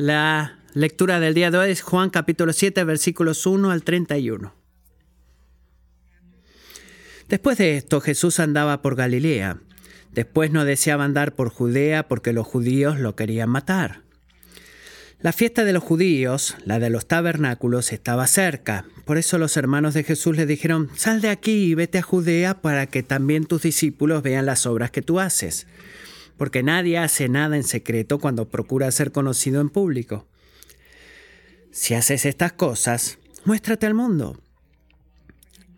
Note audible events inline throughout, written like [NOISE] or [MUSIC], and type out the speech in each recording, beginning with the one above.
La lectura del día de hoy es Juan capítulo 7 versículos 1 al 31. Después de esto Jesús andaba por Galilea. Después no deseaba andar por Judea porque los judíos lo querían matar. La fiesta de los judíos, la de los tabernáculos, estaba cerca. Por eso los hermanos de Jesús le dijeron, sal de aquí y vete a Judea para que también tus discípulos vean las obras que tú haces. Porque nadie hace nada en secreto cuando procura ser conocido en público. Si haces estas cosas, muéstrate al mundo.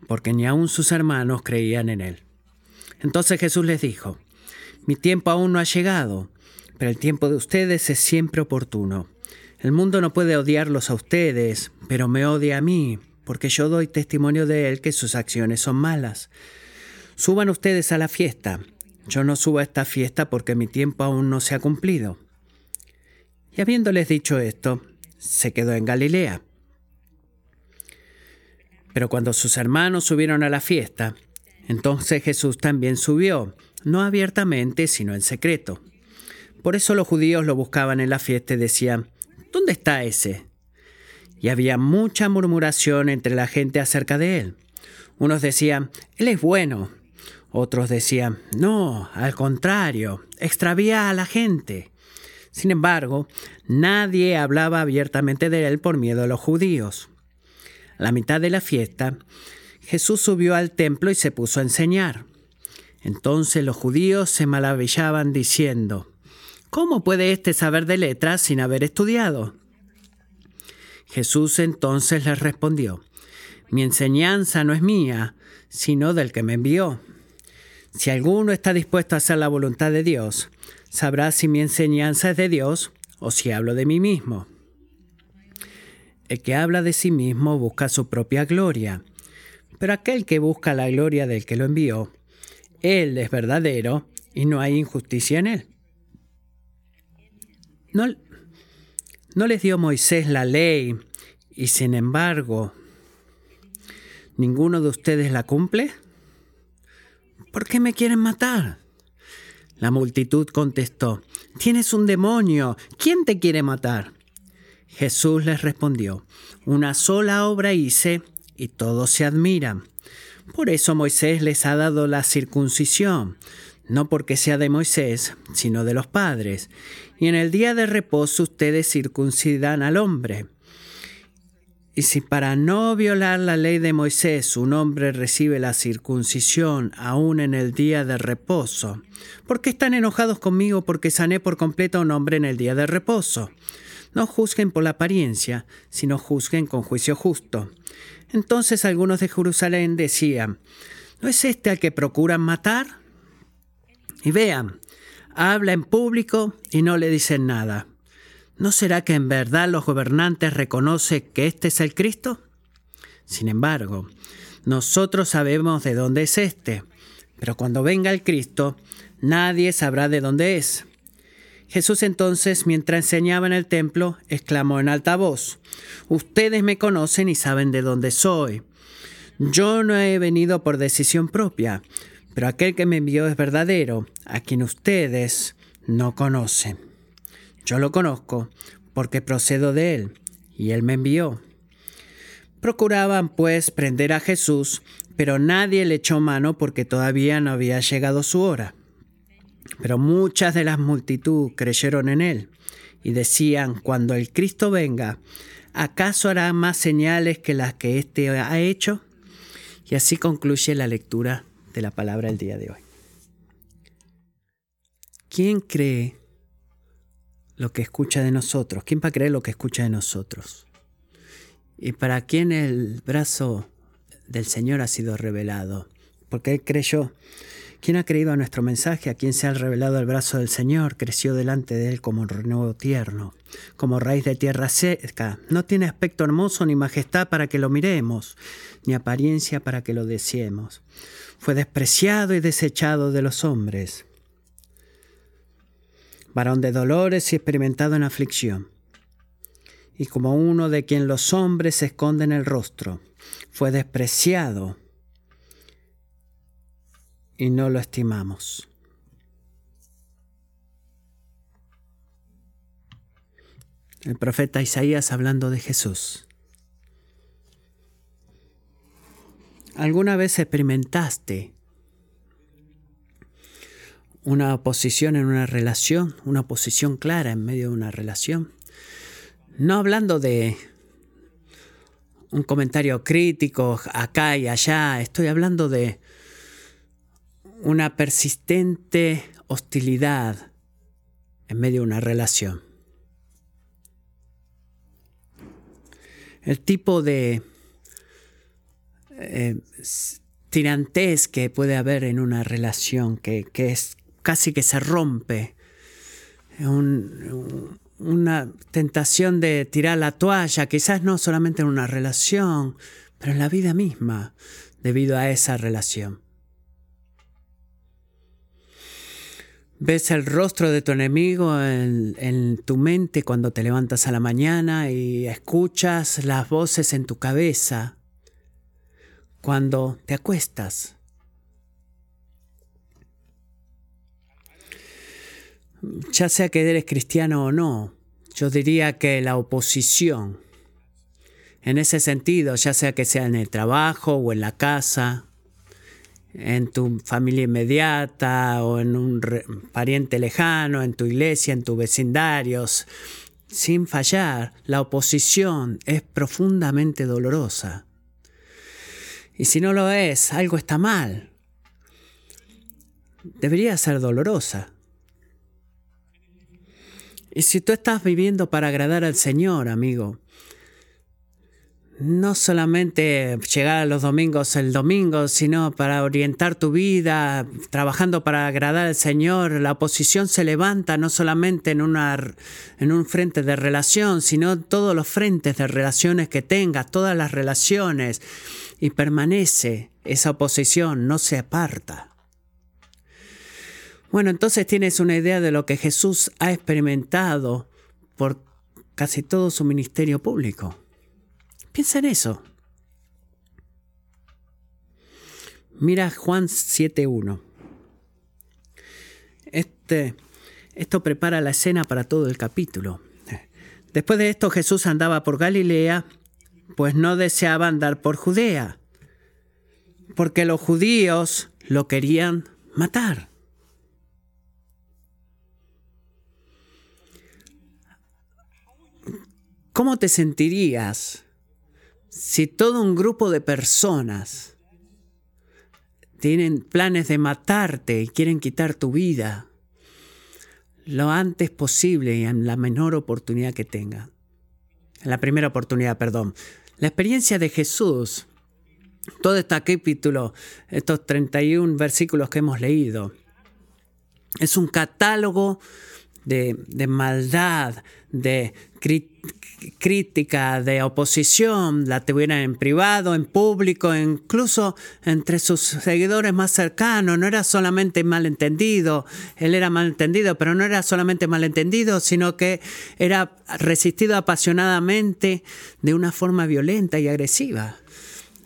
Porque ni aun sus hermanos creían en él. Entonces Jesús les dijo, mi tiempo aún no ha llegado, pero el tiempo de ustedes es siempre oportuno. El mundo no puede odiarlos a ustedes, pero me odia a mí, porque yo doy testimonio de él que sus acciones son malas. Suban ustedes a la fiesta. Yo no subo a esta fiesta porque mi tiempo aún no se ha cumplido. Y habiéndoles dicho esto, se quedó en Galilea. Pero cuando sus hermanos subieron a la fiesta, entonces Jesús también subió, no abiertamente, sino en secreto. Por eso los judíos lo buscaban en la fiesta y decían, ¿Dónde está ese? Y había mucha murmuración entre la gente acerca de él. Unos decían, Él es bueno. Otros decían, no, al contrario, extravía a la gente. Sin embargo, nadie hablaba abiertamente de él por miedo a los judíos. A la mitad de la fiesta, Jesús subió al templo y se puso a enseñar. Entonces los judíos se maravillaban diciendo, ¿Cómo puede éste saber de letras sin haber estudiado? Jesús entonces les respondió, Mi enseñanza no es mía, sino del que me envió. Si alguno está dispuesto a hacer la voluntad de Dios, sabrá si mi enseñanza es de Dios o si hablo de mí mismo. El que habla de sí mismo busca su propia gloria, pero aquel que busca la gloria del que lo envió, él es verdadero y no hay injusticia en él. ¿No, ¿No les dio Moisés la ley y sin embargo ninguno de ustedes la cumple? ¿Por qué me quieren matar? La multitud contestó, Tienes un demonio, ¿quién te quiere matar? Jesús les respondió, Una sola obra hice y todos se admiran. Por eso Moisés les ha dado la circuncisión, no porque sea de Moisés, sino de los padres. Y en el día de reposo ustedes circuncidan al hombre. Y si para no violar la ley de Moisés un hombre recibe la circuncisión aún en el día de reposo, ¿por qué están enojados conmigo porque sané por completo a un hombre en el día de reposo? No juzguen por la apariencia, sino juzguen con juicio justo. Entonces algunos de Jerusalén decían, ¿no es este al que procuran matar? Y vean, habla en público y no le dicen nada. ¿No será que en verdad los gobernantes reconocen que este es el Cristo? Sin embargo, nosotros sabemos de dónde es este, pero cuando venga el Cristo, nadie sabrá de dónde es. Jesús entonces, mientras enseñaba en el templo, exclamó en alta voz, Ustedes me conocen y saben de dónde soy. Yo no he venido por decisión propia, pero aquel que me envió es verdadero, a quien ustedes no conocen. Yo lo conozco porque procedo de él, y él me envió. Procuraban pues prender a Jesús, pero nadie le echó mano porque todavía no había llegado su hora. Pero muchas de las multitud creyeron en él y decían, cuando el Cristo venga, ¿acaso hará más señales que las que éste ha hecho? Y así concluye la lectura de la palabra el día de hoy. ¿Quién cree lo que escucha de nosotros? ¿Quién va a creer lo que escucha de nosotros? ¿Y para quién el brazo del Señor ha sido revelado? Porque Él creyó. ¿Quién ha creído a nuestro mensaje? ¿A quién se ha revelado el brazo del Señor? Creció delante de Él como un renuevo tierno, como raíz de tierra seca. No tiene aspecto hermoso ni majestad para que lo miremos, ni apariencia para que lo deseemos fue despreciado y desechado de los hombres, varón de dolores y experimentado en aflicción, y como uno de quien los hombres se esconden el rostro, fue despreciado y no lo estimamos. el profeta Isaías hablando de Jesús. ¿Alguna vez experimentaste una oposición en una relación, una oposición clara en medio de una relación? No hablando de un comentario crítico acá y allá, estoy hablando de una persistente hostilidad en medio de una relación. El tipo de eh, tirantes que puede haber en una relación, que, es casi que se rompe, una tentación de tirar la toalla, quizás no solamente en una relación, pero en la vida misma, debido a esa relación. Ves el rostro de tu enemigo en, tu mente cuando te levantas a la mañana y escuchas las voces en tu cabeza cuando te acuestas. Ya sea que eres cristiano o no, yo diría que la oposición, en ese sentido, ya sea que sea en el trabajo o en la casa, en tu familia inmediata o en un pariente lejano, en tu iglesia, en tus vecindarios, sin fallar, la oposición es profundamente dolorosa. Y si no lo es, algo está mal. Debería ser dolorosa. Y si tú estás viviendo para agradar al Señor, amigo, no solamente llegar a los domingos el domingo, sino para orientar tu vida, trabajando para agradar al Señor. La oposición se levanta no solamente en, una, en un frente de relación, sino todos los frentes de relaciones que tengas, todas las relaciones, y permanece esa oposición, no se aparta. Bueno, entonces tienes una idea de lo que Jesús ha experimentado por casi todo su ministerio público. Piensa en eso. Mira Juan 7.1. Este, esto prepara la escena para todo el capítulo. Después de esto Jesús andaba por Galilea, pues no deseaba andar por Judea, porque los judíos lo querían matar. ¿Cómo te sentirías si todo un grupo de personas tienen planes de matarte y quieren quitar tu vida lo antes posible y en la menor oportunidad que tengan. En la primera oportunidad, perdón. La experiencia de Jesús, todo este capítulo, estos 31 versículos que hemos leído, es un catálogo de, maldad, de crítica, de oposición, la tuvieran en privado, en público, incluso entre sus seguidores más cercanos. No era solamente malentendido, él era malentendido, pero no era solamente malentendido, sino que era resistido apasionadamente de una forma violenta y agresiva.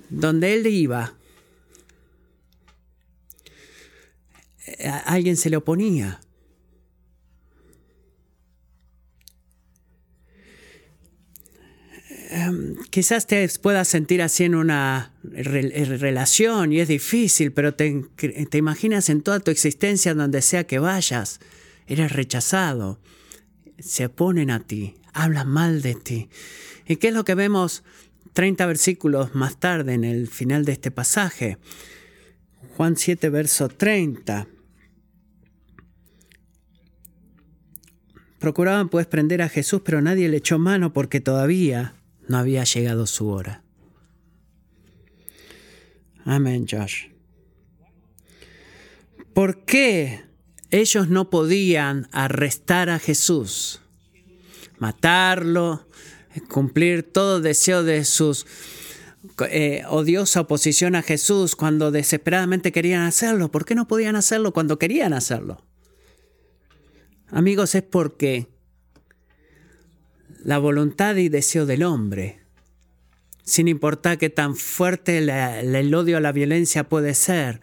Donde él iba, alguien se le oponía. Em, quizás te puedas sentir así en una relación y es difícil, pero te, te imaginas en toda tu existencia, donde sea que vayas, eres rechazado, se oponen a ti, hablan mal de ti. ¿Y qué es lo que vemos 30 versículos más tarde en el final de este pasaje? Juan 7, verso 30. Procuraban pues prender a Jesús, pero nadie le echó mano porque todavía no había llegado su hora. Amén, Josh. ¿Por qué ellos no podían arrestar a Jesús, matarlo, cumplir todo deseo de sus eh, odiosa oposición a Jesús cuando desesperadamente querían hacerlo? ¿Por qué no podían hacerlo cuando querían hacerlo? Amigos, es porque la voluntad y deseo del hombre, sin importar qué tan fuerte el odio a la violencia puede ser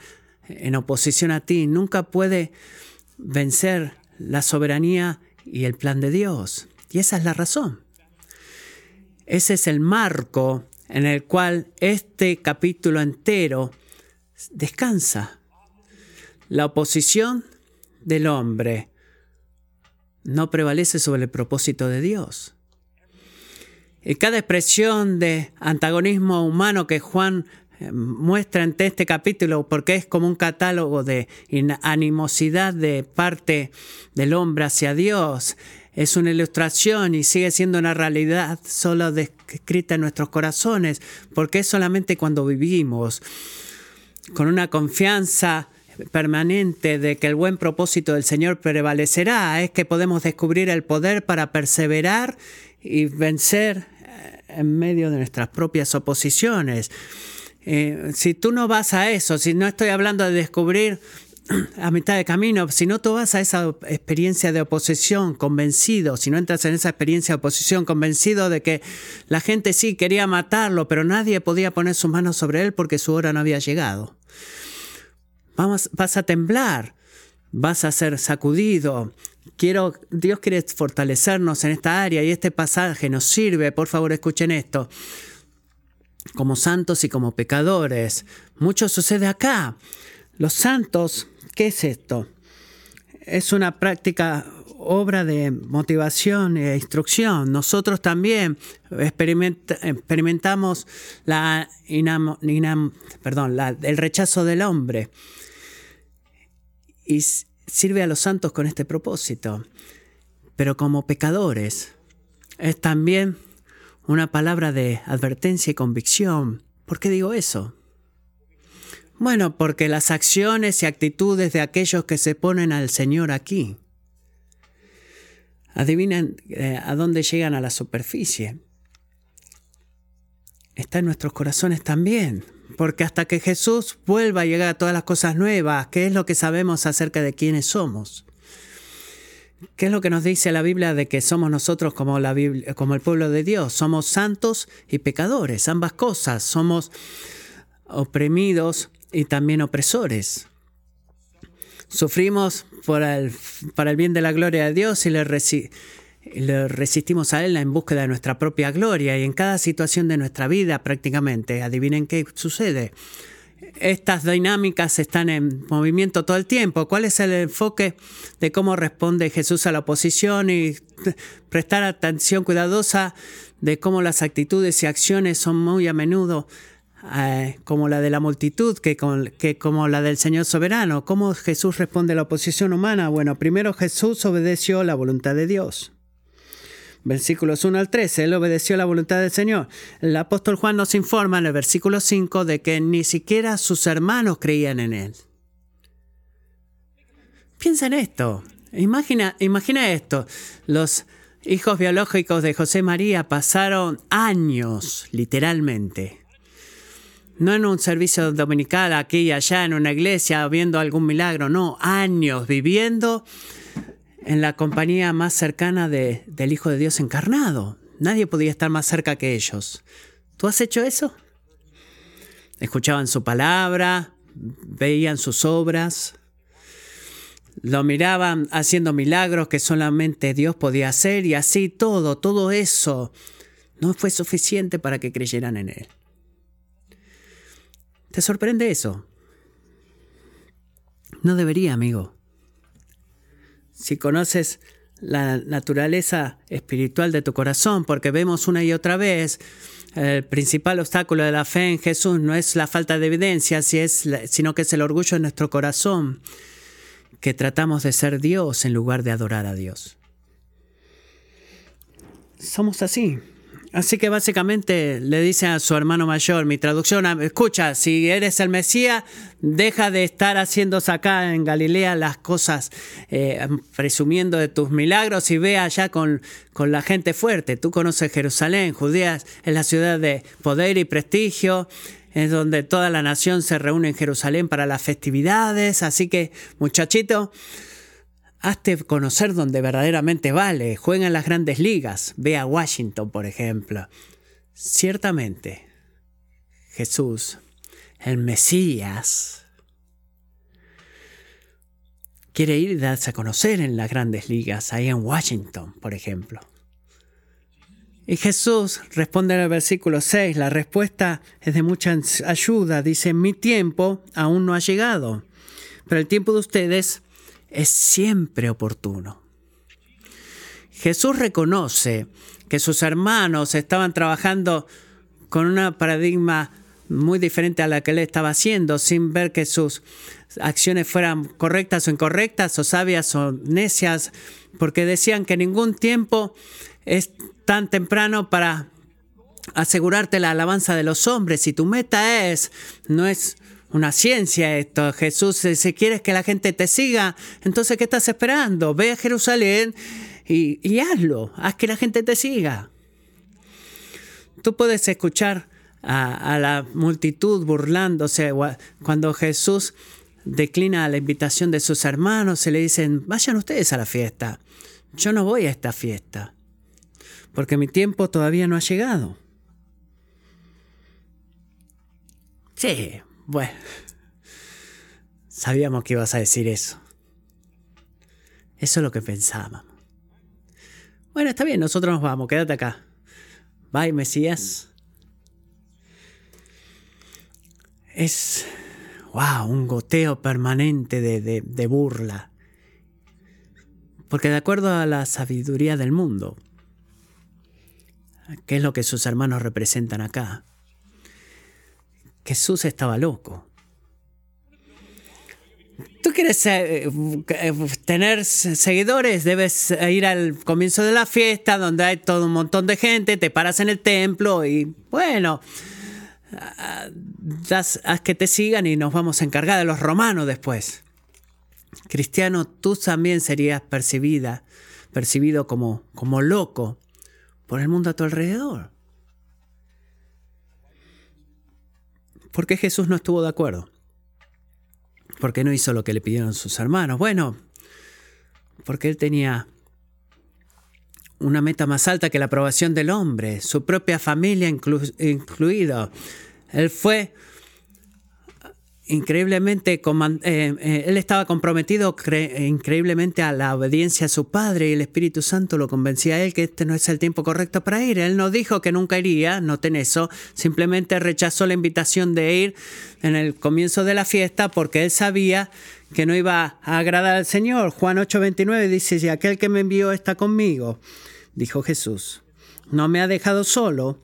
en oposición a ti, nunca puede vencer la soberanía y el plan de Dios. Y esa es la razón. ese es el marco en el cual este capítulo entero descansa. La oposición del hombre no prevalece sobre el propósito de Dios. Y cada expresión de antagonismo humano que Juan eh, muestra en este capítulo, porque es como un catálogo de animosidad de parte del hombre hacia Dios, es una ilustración y sigue siendo una realidad solo descrita en nuestros corazones, porque es solamente cuando vivimos con una confianza permanente de que el buen propósito del Señor prevalecerá, es que podemos descubrir el poder para perseverar y vencer eh, en medio de nuestras propias oposiciones. Eh, si tú no vas a eso, si no estoy hablando de descubrir a mitad de camino, si no tú vas a esa experiencia de oposición convencido, si no entras en esa experiencia de oposición convencido de que la gente sí quería matarlo, pero nadie podía poner sus manos sobre él porque su hora no había llegado. Vamos, vas a temblar, vas a ser sacudido. Quiero, Dios quiere fortalecernos en esta área y este pasaje nos sirve, por favor escuchen esto, como santos y como pecadores. Mucho sucede acá. Los santos, ¿qué es esto? Es una práctica obra de motivación e instrucción. Nosotros también experimentamos el rechazo del hombre y sirve a los santos con este propósito. Pero como pecadores es también una palabra de advertencia y convicción. ¿Por qué digo eso? Bueno, porque las acciones y actitudes de aquellos que se ponen al Señor aquí, adivinen eh, a dónde llegan a la superficie. Está en nuestros corazones también. Porque hasta que Jesús vuelva a llegar a todas las cosas nuevas, ¿qué es lo que sabemos acerca de quiénes somos? ¿Qué es lo que nos dice la Biblia de que somos nosotros como, la como el pueblo de Dios? Somos santos y pecadores, ambas cosas. Somos oprimidos y también opresores. Sufrimos el, para el bien de la gloria de Dios y le, le resistimos a Él en búsqueda de nuestra propia gloria y en cada situación de nuestra vida prácticamente. Adivinen qué sucede. Estas dinámicas están en movimiento todo el tiempo. ¿Cuál es el enfoque de cómo responde Jesús a la oposición y prestar atención cuidadosa de cómo las actitudes y acciones son muy a menudo eh, como la de la multitud que, que como la del Señor soberano? ¿Cómo Jesús responde a la oposición humana? Bueno, primero Jesús obedeció la voluntad de Dios. Versículos 1 al 13, él obedeció la voluntad del Señor. El apóstol Juan nos informa en el versículo 5 de que ni siquiera sus hermanos creían en él. Piensa en esto. Imagina, imagina esto. Los hijos biológicos de José María pasaron años, literalmente, no en un servicio dominical aquí y allá en una iglesia viendo algún milagro, no, años viviendo en la compañía más cercana de, del Hijo de Dios encarnado. Nadie podía estar más cerca que ellos. ¿Tú has hecho eso? Escuchaban su palabra, veían sus obras, lo miraban haciendo milagros que solamente Dios podía hacer y así todo, todo eso no fue suficiente para que creyeran en Él. ¿Te sorprende eso? No debería, amigo. Si conoces la naturaleza espiritual de tu corazón, porque vemos una y otra vez, el principal obstáculo de la fe en Jesús no es la falta de evidencia, sino que es el orgullo de nuestro corazón, que tratamos de ser Dios en lugar de adorar a Dios. Somos así. Así que básicamente le dice a su hermano mayor, mi traducción, escucha, si eres el Mesías, deja de estar haciendo acá en Galilea las cosas, eh, presumiendo de tus milagros y ve allá con, con la gente fuerte. Tú conoces Jerusalén, Judea es la ciudad de poder y prestigio, es donde toda la nación se reúne en Jerusalén para las festividades. Así que, muchachito, Hazte conocer donde verdaderamente vale. Juega en las grandes ligas. Ve a Washington, por ejemplo. Ciertamente, Jesús, el Mesías, quiere ir y darse a conocer en las grandes ligas, ahí en Washington, por ejemplo. Y Jesús responde en el versículo 6, la respuesta es de mucha ayuda, dice, mi tiempo aún no ha llegado, pero el tiempo de ustedes es siempre oportuno. Jesús reconoce que sus hermanos estaban trabajando con un paradigma muy diferente a la que él estaba haciendo, sin ver que sus acciones fueran correctas o incorrectas, o sabias o necias, porque decían que ningún tiempo es tan temprano para asegurarte la alabanza de los hombres. Si tu meta es, no es una ciencia esto, Jesús, si quieres que la gente te siga, entonces ¿qué estás esperando? Ve a Jerusalén y, y hazlo, haz que la gente te siga. Tú puedes escuchar a, a la multitud burlándose cuando Jesús declina la invitación de sus hermanos, se le dicen, vayan ustedes a la fiesta. Yo no voy a esta fiesta porque mi tiempo todavía no ha llegado. Sí, bueno. Sabíamos que ibas a decir eso. Eso es lo que pensábamos. Bueno, está bien, nosotros nos vamos, quédate acá. Bye, Mesías. Es, wow, un goteo permanente de, de, de burla. Porque de acuerdo a la sabiduría del mundo, ¿Qué es lo que sus hermanos representan acá? Jesús estaba loco. Tú quieres eh, eh, tener seguidores, debes ir al comienzo de la fiesta donde hay todo un montón de gente, te paras en el templo y bueno, haz que te sigan y nos vamos a encargar de los romanos después. Cristiano, tú también serías percibida, percibido como, como loco por el mundo a tu alrededor. ¿Por qué Jesús no estuvo de acuerdo? ¿Por qué no hizo lo que le pidieron sus hermanos? Bueno, porque él tenía una meta más alta que la aprobación del hombre, su propia familia incluida. Él fue increíblemente, eh, eh, él estaba comprometido increíblemente a la obediencia a su padre y el Espíritu Santo lo convencía a él que este no es el tiempo correcto para ir. Él no dijo que nunca iría, noten eso, simplemente rechazó la invitación de ir en el comienzo de la fiesta porque él sabía que no iba a agradar al Señor. Juan 8:29 dice, si aquel que me envió está conmigo, dijo Jesús, no me ha dejado solo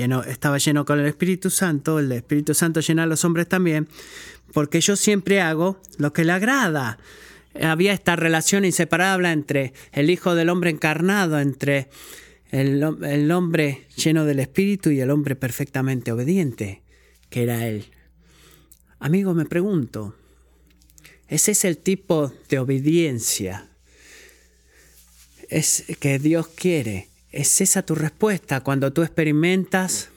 estaba lleno con el Espíritu Santo, el Espíritu Santo llena a los hombres también, porque yo siempre hago lo que le agrada. Había esta relación inseparable entre el Hijo del Hombre encarnado, entre el, el hombre lleno del Espíritu y el hombre perfectamente obediente, que era Él. Amigo, me pregunto, ¿ese es el tipo de obediencia es que Dios quiere? ¿Es esa tu respuesta cuando tú experimentas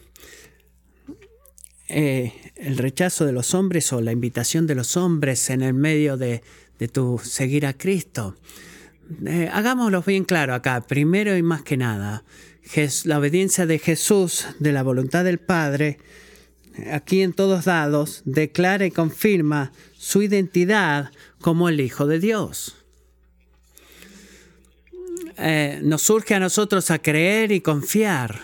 eh, el rechazo de los hombres o la invitación de los hombres en el medio de, tu seguir a Cristo? Eh, hagámoslo bien claro acá, primero y más que nada, la obediencia de Jesús, de la voluntad del Padre, aquí en todos lados, declara y confirma su identidad como el Hijo de Dios. Eh, nos surge a nosotros a creer y confiar.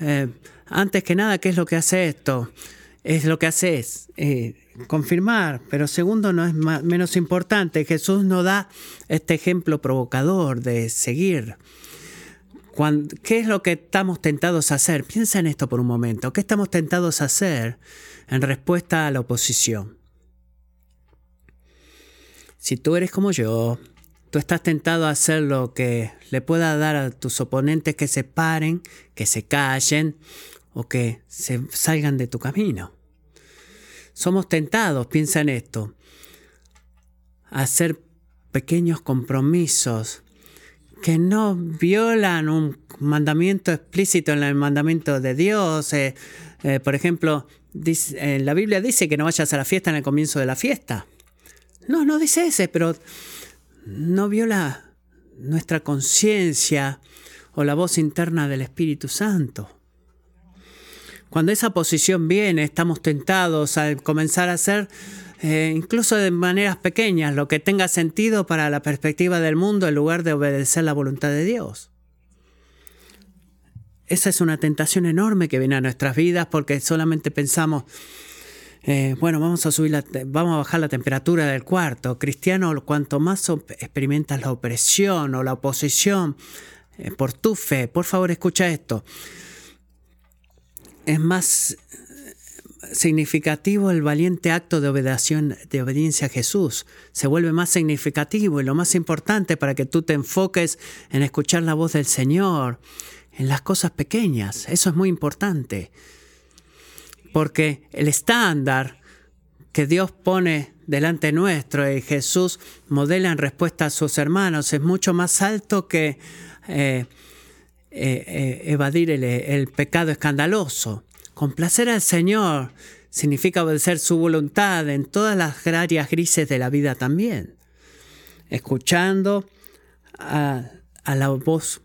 Eh, antes que nada, ¿qué es lo que hace esto? Es lo que hace es eh, confirmar, pero segundo no es menos importante. Jesús nos da este ejemplo provocador de seguir. ¿Qué es lo que estamos tentados a hacer? Piensa en esto por un momento. ¿Qué estamos tentados a hacer en respuesta a la oposición? Si tú eres como yo, Estás tentado a hacer lo que le pueda dar a tus oponentes que se paren, que se callen o que se salgan de tu camino. Somos tentados, piensa en esto, a hacer pequeños compromisos que no violan un mandamiento explícito en el mandamiento de Dios. Eh, eh, por ejemplo, la Biblia dice que no vayas a la fiesta en el comienzo de la fiesta. No, no dice ese, pero no viola nuestra conciencia o la voz interna del Espíritu Santo. Cuando esa posición viene, estamos tentados a comenzar a hacer, eh, incluso de maneras pequeñas, lo que tenga sentido para la perspectiva del mundo en lugar de obedecer la voluntad de Dios. Esa es una tentación enorme que viene a nuestras vidas porque solamente pensamos, eh, bueno, vamos a subir la, vamos a bajar la temperatura del cuarto. Cristiano, cuanto más experimentas la opresión o la oposición eh, por tu fe, por favor escucha esto. Es más eh, significativo el valiente acto de, de obediencia a Jesús. Se vuelve más significativo y lo más importante para que tú te enfoques en escuchar la voz del Señor, en las cosas pequeñas. Eso es muy importante porque el estándar que Dios pone delante nuestro y Jesús modela en respuesta a sus hermanos es mucho más alto que eh, eh, eh, evadir el, pecado escandaloso. Complacer al Señor significa obedecer su voluntad en todas las áreas grises de la vida también, escuchando a, a la voz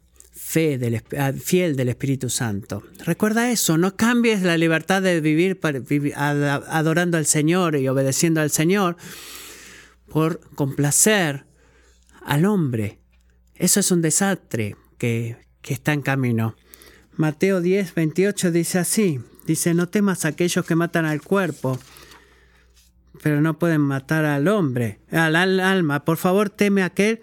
fe del, fiel del Espíritu Santo. Recuerda eso, no cambies la libertad de vivir, adorando al Señor y obedeciendo al Señor por complacer al hombre. Eso es un desastre que, que está en camino. Mateo 10, 28 dice así, dice, no temas a aquellos que matan al cuerpo, pero no pueden matar al hombre, al, al alma. Por favor, teme aquel,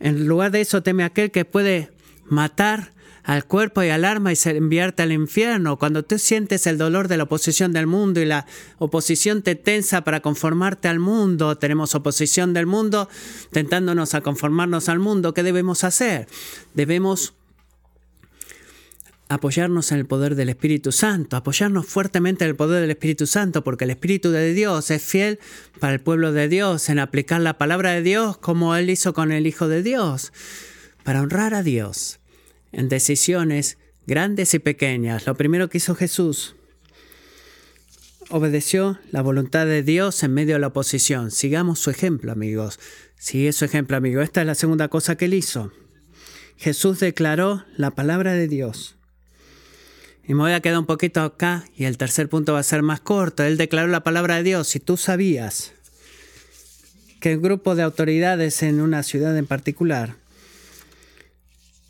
en lugar de eso, teme aquel que puede matar al cuerpo y al alma y enviarte al infierno. Cuando tú sientes el dolor de la oposición del mundo y la oposición te tensa para conformarte al mundo, tenemos oposición del mundo tentándonos a conformarnos al mundo, ¿qué debemos hacer? Debemos apoyarnos en el poder del Espíritu Santo, apoyarnos fuertemente en el poder del Espíritu Santo, porque el Espíritu de Dios es fiel para el pueblo de Dios en aplicar la palabra de Dios como Él hizo con el Hijo de Dios para honrar a Dios en decisiones grandes y pequeñas. Lo primero que hizo Jesús, obedeció la voluntad de Dios en medio de la oposición. Sigamos su ejemplo, amigos. Sigue su ejemplo, amigo. Esta es la segunda cosa que él hizo. Jesús declaró la palabra de Dios. Y me voy a quedar un poquito acá y el tercer punto va a ser más corto. Él declaró la palabra de Dios. Si tú sabías que un grupo de autoridades en una ciudad en particular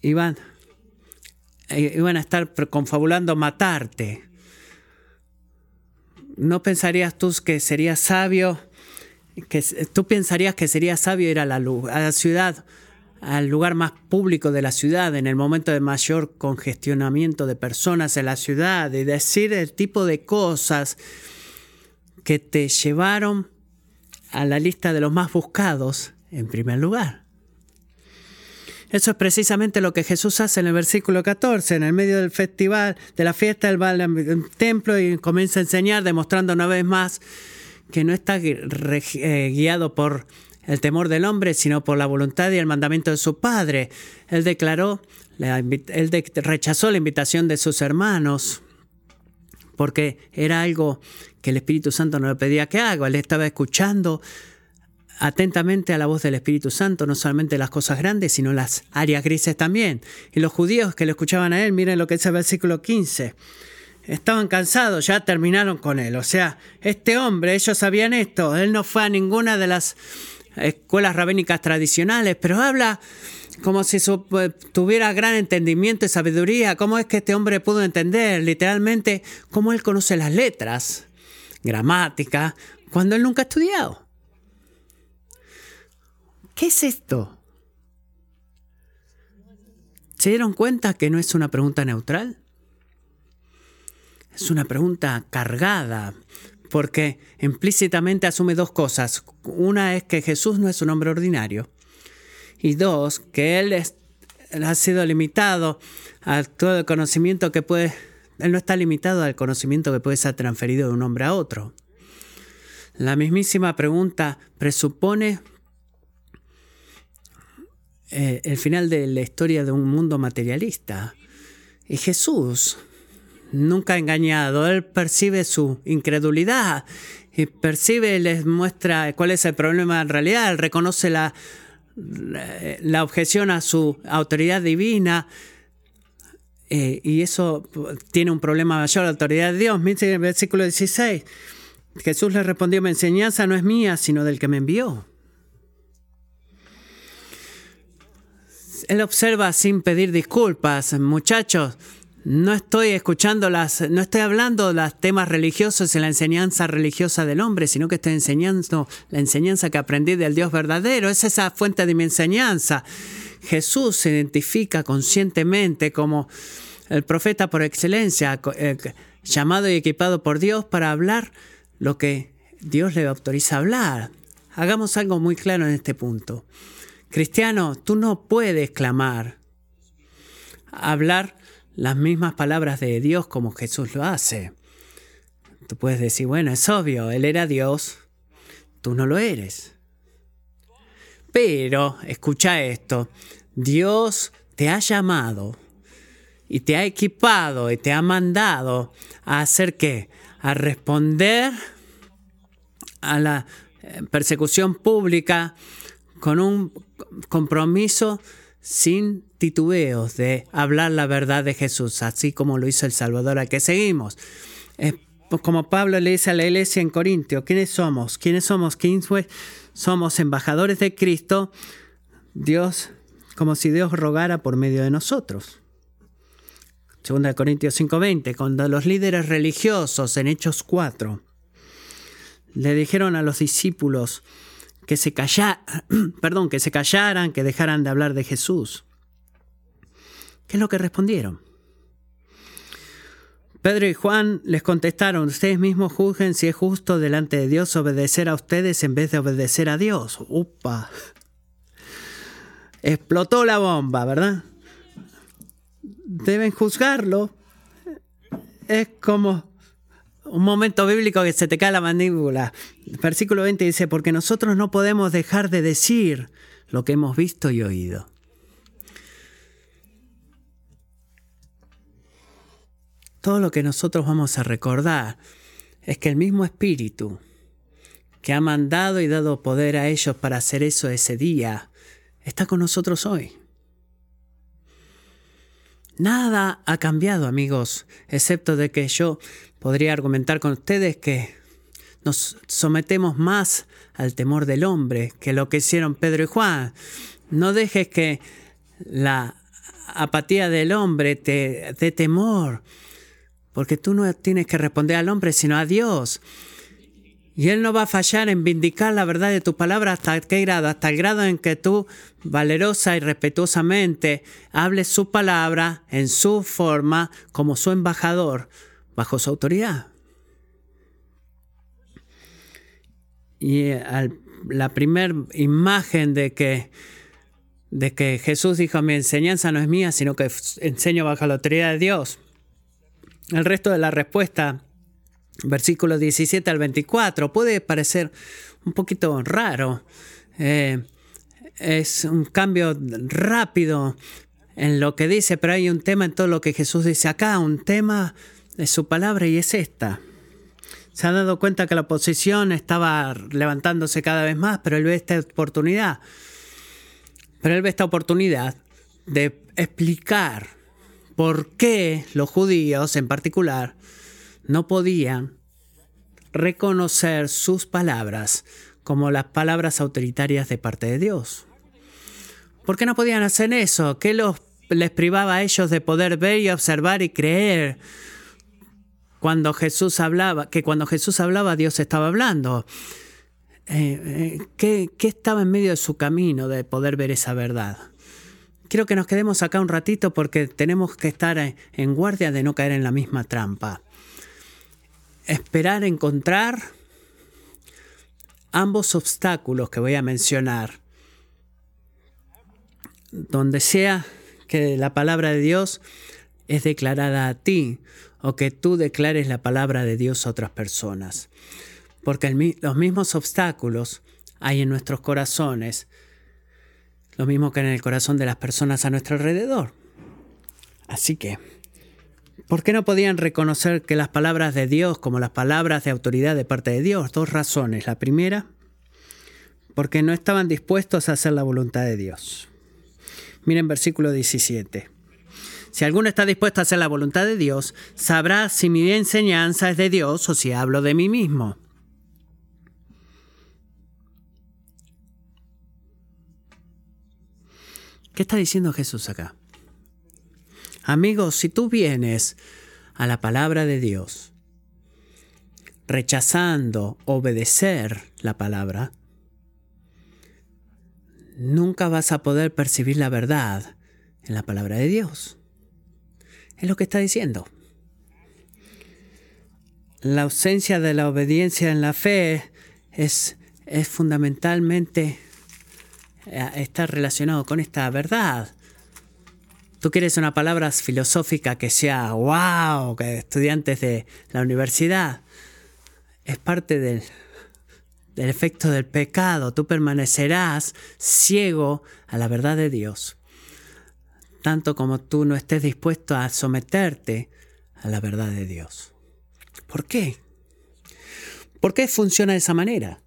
iban, eh, iban a estar confabulando matarte. ¿No pensarías tú que sería sabio, que tú pensarías que sería sabio ir a la, a la ciudad, al lugar más público de la ciudad, en el momento de mayor congestionamiento de personas en la ciudad, y decir el tipo de cosas que te llevaron a la lista de los más buscados en primer lugar? Eso es precisamente lo que Jesús hace en el versículo 14, en el medio del festival, de la fiesta, él va al templo y comienza a enseñar, demostrando una vez más que no está eh, guiado por el temor del hombre, sino por la voluntad y el mandamiento de su Padre. Él declaró, él rechazó la invitación de sus hermanos porque era algo que el Espíritu Santo no le pedía que haga. Él estaba escuchando atentamente a la voz del Espíritu Santo, no solamente las cosas grandes, sino las áreas grises también. Y los judíos que lo escuchaban a él, miren lo que dice el versículo 15. Estaban cansados, ya terminaron con él. O sea, este hombre, ellos sabían esto, él no fue a ninguna de las escuelas rabénicas tradicionales, pero habla como si eh, tuviera gran entendimiento y sabiduría. ¿Cómo es que este hombre pudo entender literalmente cómo él conoce las letras, gramática, cuando él nunca ha estudiado? ¿Qué es esto? ¿Se dieron cuenta que no es una pregunta neutral? Es una pregunta cargada, porque implícitamente asume dos cosas. Una es que Jesús no es un hombre ordinario. Y dos, que Él ha sido limitado a todo el conocimiento que puede... Él no está limitado al conocimiento que puede ser transferido de un hombre a otro. La mismísima pregunta presupone eh, el final de la historia de un mundo materialista. Y Jesús nunca engañado, él percibe su incredulidad y percibe, les muestra cuál es el problema en realidad, él reconoce la, la objeción a su autoridad divina Eh, y eso tiene un problema mayor, la autoridad de Dios. Miren el versículo 16. Jesús le respondió, mi enseñanza no es mía, sino del que me envió. Él observa sin pedir disculpas, muchachos, no estoy escuchando las, no estoy hablando de los temas religiosos y la enseñanza religiosa del hombre, sino que estoy enseñando la enseñanza que aprendí del Dios verdadero. Es esa fuente de mi enseñanza. Jesús se identifica conscientemente como el profeta por excelencia, eh, llamado y equipado por Dios para hablar lo que Dios le autoriza a hablar. Hagamos algo muy claro en este punto. Cristiano, tú no puedes clamar, hablar las mismas palabras de Dios como Jesús lo hace. Tú puedes decir, bueno, es obvio, Él era Dios, tú no lo eres. Pero, escucha esto, Dios te ha llamado y te ha equipado y te ha mandado a hacer qué? A responder a la eh, persecución pública con un compromiso sin titubeos de hablar la verdad de Jesús, así como lo hizo el Salvador al que seguimos. como Pablo le dice a la iglesia en Corintio, ¿quiénes somos? ¿Quiénes somos? ¿Quiénes somos embajadores de Cristo? Dios, como si Dios rogara por medio de nosotros. 2 Corintios 5:20, cuando los líderes religiosos en Hechos 4 le dijeron a los discípulos, que se, [CLEARS THROAT] perdón, que se callaran, que dejaran de hablar de Jesús. ¿Qué es lo que respondieron? Pedro y Juan les contestaron, ustedes mismos juzguen si es justo delante de Dios obedecer a ustedes en vez de obedecer a Dios. ¡Upa! Explotó la bomba, ¿verdad? Deben juzgarlo. Es como un momento bíblico que se te cae la mandíbula. Versículo 20 dice, porque nosotros no podemos dejar de decir lo que hemos visto y oído. Todo lo que nosotros vamos a recordar es que el mismo Espíritu que ha mandado y dado poder a ellos para hacer eso ese día, está con nosotros hoy. Nada ha cambiado, amigos, excepto de que yo podría argumentar con ustedes que nos sometemos más al temor del hombre que lo que hicieron Pedro y Juan. No dejes que la apatía del hombre te dé temor, porque tú no tienes que responder al hombre, sino a Dios. Y Él no va a fallar en vindicar la verdad de tu palabra hasta qué grado, hasta el grado en que tú valerosa y respetuosamente hables su palabra en su forma como su embajador, bajo su autoridad. Y eh, la primera imagen de que, de que Jesús dijo, mi enseñanza no es mía, sino que enseño bajo la autoridad de Dios. El resto de la respuesta, versículos 17 al 24, puede parecer un poquito raro. Eh, es un cambio rápido en lo que dice, pero hay un tema en todo lo que Jesús dice acá, un tema es su palabra y es esta. Se ha dado cuenta que la oposición estaba levantándose cada vez más, pero él ve esta oportunidad. Pero él ve esta oportunidad de explicar por qué los judíos en particular no podían reconocer sus palabras como las palabras autoritarias de parte de Dios. ¿Por qué no podían hacer eso? ¿Qué les privaba a ellos de poder ver y observar y creer cuando Jesús hablaba, que cuando Jesús hablaba Dios estaba hablando. Eh, eh, ¿qué, ¿Qué estaba en medio de su camino de poder ver esa verdad? Quiero que nos quedemos acá un ratito porque tenemos que estar en guardia de no caer en la misma trampa. Esperar encontrar ambos obstáculos que voy a mencionar. Donde sea que la palabra de Dios es declarada a ti o que tú declares la palabra de Dios a otras personas. Porque los mismos obstáculos hay en nuestros corazones, lo mismo que en el corazón de las personas a nuestro alrededor. Así que, ¿por qué no podían reconocer que las palabras de Dios como las palabras de autoridad de parte de Dios? Dos razones. La primera, porque no estaban dispuestos a hacer la voluntad de Diren versículo 17. Si alguno está dispuesto a hacer la voluntad de Dios, sabrá si mi enseñanza es de Dios o si hablo de mí mismo. ¿Qué está diciendo Jesús acá? Amigos, si tú vienes a la palabra de Dios, rechazando obedecer la palabra, nunca vas a poder percibir la verdad en la palabra de Dios. Es lo que está diciendo. La ausencia de la obediencia en la fe es, es fundamentalmente eh, está relacionado con esta verdad. Tú quieres una palabra filosófica que sea wow, que estudiantes de la universidad. Es parte del, del efecto del pecado. Tú permanecerás ciego a la verdad de Dios. Tanto como tú no estés dispuesto a someterte a la verdad de Dios. ¿Por qué? ¿Por qué funciona de esa manera?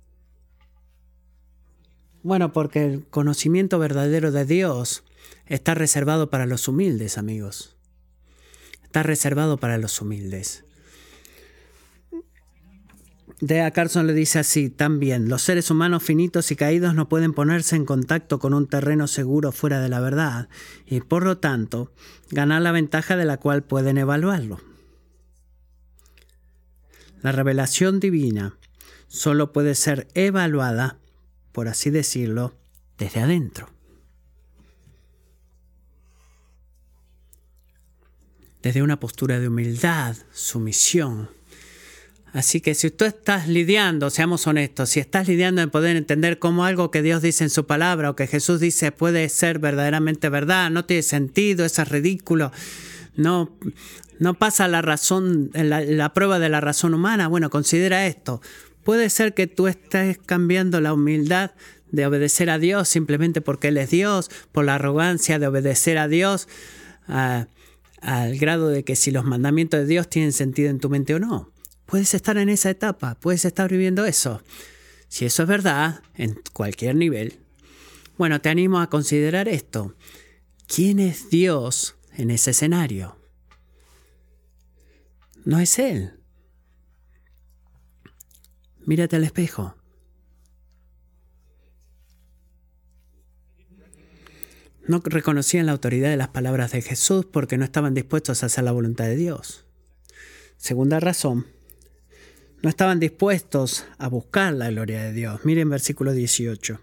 Bueno, porque el conocimiento verdadero de Dios está reservado para los humildes, amigos. Está reservado para los humildes. Dea Carson le dice así también, los seres humanos finitos y caídos no pueden ponerse en contacto con un terreno seguro fuera de la verdad y por lo tanto ganar la ventaja de la cual pueden evaluarlo. La revelación divina solo puede ser evaluada por así decirlo, desde adentro. Desde una postura de humildad, sumisión. Así que si tú estás lidiando, seamos honestos, si estás lidiando en poder entender cómo algo que Dios dice en su palabra o que Jesús dice puede ser verdaderamente verdad, no tiene sentido, es ridículo, no, no pasa la razón, la, la prueba de la razón humana, bueno, considera esto. Puede ser que tú estés cambiando la humildad de obedecer a Dios simplemente porque Él es Dios, por la arrogancia de obedecer a Dios, al grado de que si los mandamientos de Dios tienen sentido en tu mente o no. Puedes estar en esa etapa, puedes estar viviendo eso. Si eso es verdad, en cualquier nivel, bueno, te animo a considerar esto. ¿Quién es Dios en ese escenario? No es Él. Mírate al espejo. No reconocían la autoridad de las palabras de Jesús porque no estaban dispuestos a hacer la voluntad de Dios. Segunda razón, no estaban dispuestos a buscar la gloria de Dios. Miren versículo 18.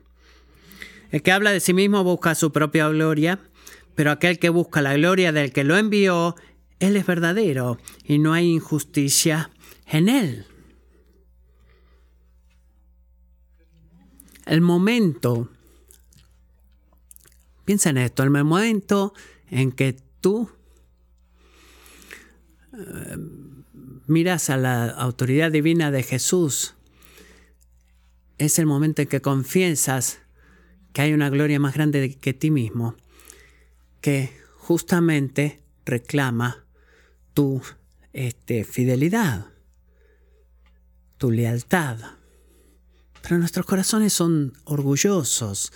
El que habla de sí mismo busca su propia gloria, pero aquel que busca la gloria del que lo envió, él es verdadero y no hay injusticia en él. el momento, piensa en esto, el momento en que tú eh, miras a la autoridad divina de Jesús, es el momento en que confiesas que hay una gloria más grande que ti mismo, que justamente reclama tu este, fidelidad, tu lealtad. Pero nuestros corazones son orgullosos.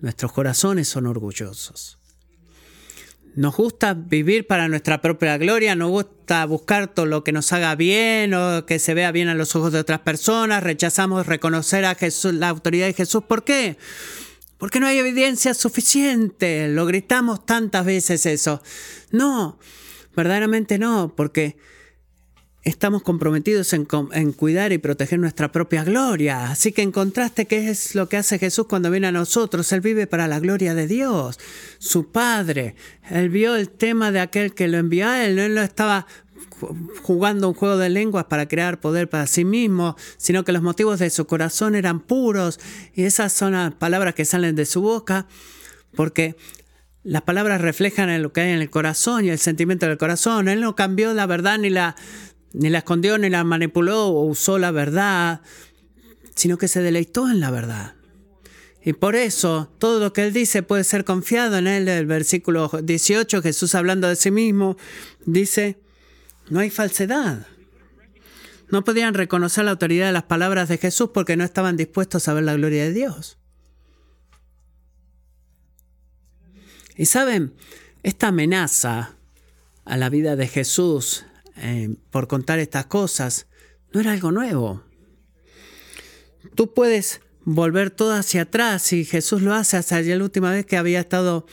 Nuestros corazones son orgullosos. Nos gusta vivir para nuestra propia gloria, nos gusta buscar todo lo que nos haga bien o que se vea bien a los ojos de otras personas, rechazamos reconocer a Jesús, la autoridad de Jesús. ¿Por qué? Porque no hay evidencia suficiente. Lo gritamos tantas veces eso. No, verdaderamente no, porque estamos comprometidos en, cuidar y proteger nuestra propia gloria. Así que en contraste, ¿qué es lo que hace Jesús cuando viene a nosotros? Él vive para la gloria de Dios, su Padre. Él vio el tema de aquel que lo envió a él. Él no estaba jugando un juego de lenguas para crear poder para sí mismo, sino que los motivos de su corazón eran puros y esas son las palabras que salen de su boca, porque las palabras reflejan lo que hay en el corazón y el sentimiento del corazón. Él no cambió la verdad ni la ni la escondió, ni la manipuló o usó la verdad, sino que se deleitó en la verdad. Y por eso todo lo que él dice puede ser confiado en él. El versículo 18, Jesús hablando de sí mismo, dice, no hay falsedad. No podían reconocer la autoridad de las palabras de Jesús porque no estaban dispuestos a ver la gloria de Dios. Y saben, esta amenaza a la vida de Jesús eh, por contar estas cosas, no era algo nuevo. Tú puedes volver todo hacia atrás y Jesús lo hace hasta la última vez que había estado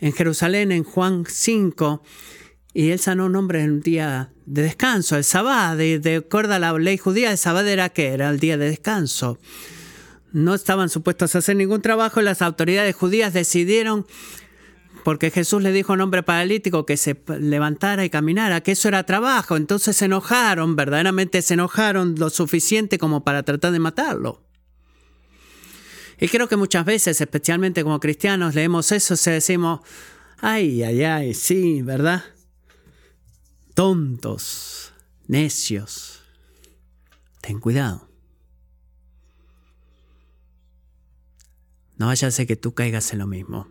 en Jerusalén, en Juan 5, y él sanó un hombre en un día de descanso, el sábado, de, de acuerdo a la ley judía, el sábado era que era el día de descanso. No estaban supuestos a hacer ningún trabajo y las autoridades judías decidieron porque Jesús le dijo a un hombre paralítico que se levantara y caminara, que eso era trabajo. Entonces se enojaron, verdaderamente se enojaron lo suficiente como para tratar de matarlo. Y creo que muchas veces, especialmente como cristianos, leemos eso y decimos, ay, ay, ay, sí, ¿verdad? Tontos, necios. Ten cuidado. No vaya a ser que tú caigas en lo mismo.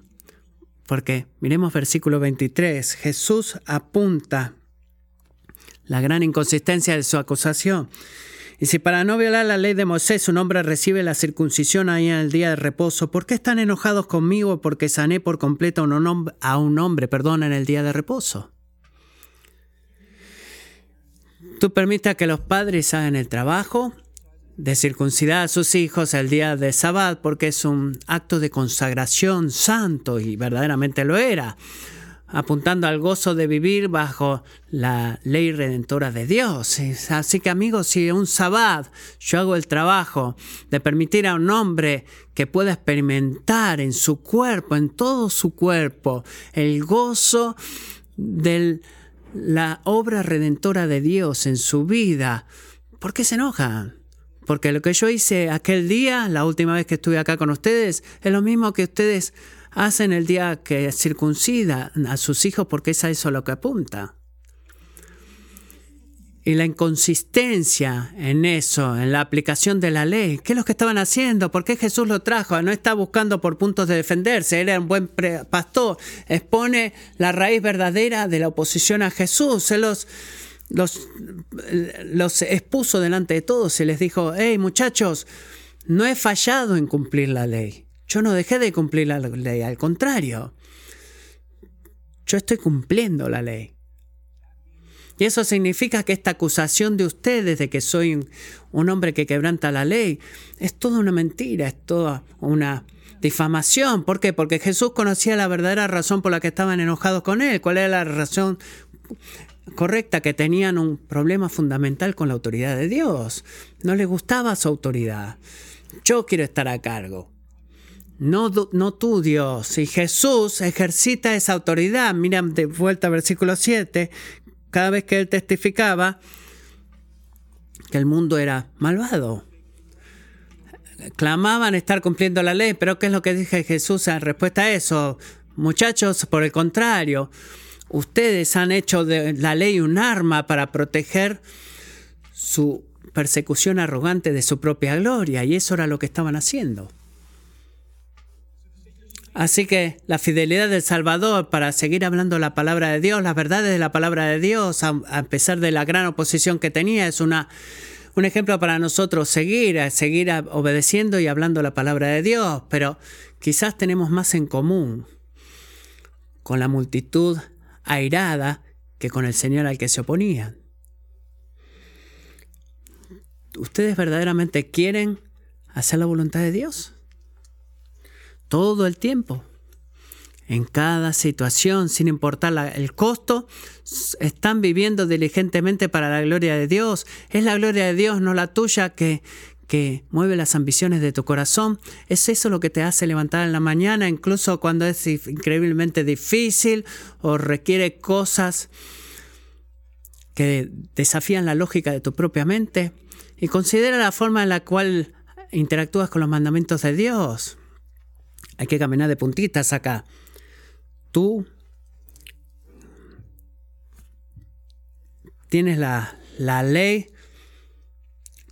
Porque miremos versículo 23, Jesús apunta la gran inconsistencia de su acusación. Y si para no violar la ley de Moisés un hombre recibe la circuncisión ahí en el día de reposo, ¿por qué están enojados conmigo porque sané por completo a un hombre, perdón, en el día de reposo? Tú permitas que los padres hagan el trabajo de circuncidar a sus hijos el día de Sabbat porque es un acto de consagración santo y verdaderamente lo era, apuntando al gozo de vivir bajo la ley redentora de Dios. Así que amigos, si un Sabbat yo hago el trabajo de permitir a un hombre que pueda experimentar en su cuerpo, en todo su cuerpo, el gozo de la obra redentora de Dios en su vida, ¿por qué se enojan? Porque lo que yo hice aquel día, la última vez que estuve acá con ustedes, es lo mismo que ustedes hacen el día que circuncida a sus hijos porque es a eso lo que apunta. Y la inconsistencia en eso, en la aplicación de la ley, ¿qué es lo que estaban haciendo? ¿Por qué Jesús lo trajo? No está buscando por puntos de defenderse, era un buen pastor, expone la raíz verdadera de la oposición a Jesús, él los los, los expuso delante de todos y les dijo, hey muchachos, no he fallado en cumplir la ley. Yo no dejé de cumplir la ley, al contrario. Yo estoy cumpliendo la ley. Y eso significa que esta acusación de ustedes de que soy un, hombre que quebranta la ley es toda una mentira, es toda una difamación. ¿Por qué? Porque Jesús conocía la verdadera razón por la que estaban enojados con él. ¿Cuál era la razón correcta que tenían un problema fundamental con la autoridad de Dios. No les gustaba su autoridad. Yo quiero estar a cargo. No, no tú, Dios. Y Jesús ejercita esa autoridad. Mira de vuelta versículo 7. Cada vez que él testificaba que el mundo era malvado. Clamaban estar cumpliendo la ley, pero ¿qué es lo que dije Jesús en respuesta a eso? Muchachos, por el contrario, Ustedes han hecho de la ley un arma para proteger su persecución arrogante de su propia gloria, y eso era lo que estaban haciendo. Así que la fidelidad del Salvador para seguir hablando la palabra de Dios, las verdades de la palabra de Dios, a, pesar de la gran oposición que tenía, es una, un ejemplo para nosotros seguir, seguir obedeciendo y hablando la palabra de Dios, pero quizás tenemos más en común con la multitud airada que con el Señor al que se oponían. ¿Ustedes verdaderamente quieren hacer la voluntad de Dios? Todo el tiempo. En cada situación, sin importar el costo, están viviendo diligentemente para la gloria de Dios. Es la gloria de Dios, no la tuya, que, que mueve las ambiciones de tu corazón. Es eso lo que te hace levantar en la mañana, incluso cuando es increíblemente difícil o requiere cosas que desafían la lógica de tu propia mente. Y considera la forma en la cual interactúas con los mandamientos de Dios. Hay que caminar de puntitas acá. Tú tienes la, la ley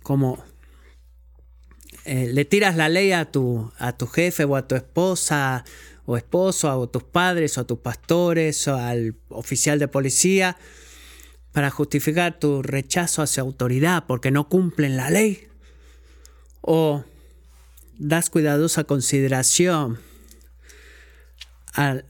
como eh, le tiras la ley a tu, a tu jefe o a tu esposa o esposo, o a tus padres o a tus pastores o al oficial de policía para justificar tu rechazo hacia autoridad porque no cumplen la ley. O das cuidadosa consideración a,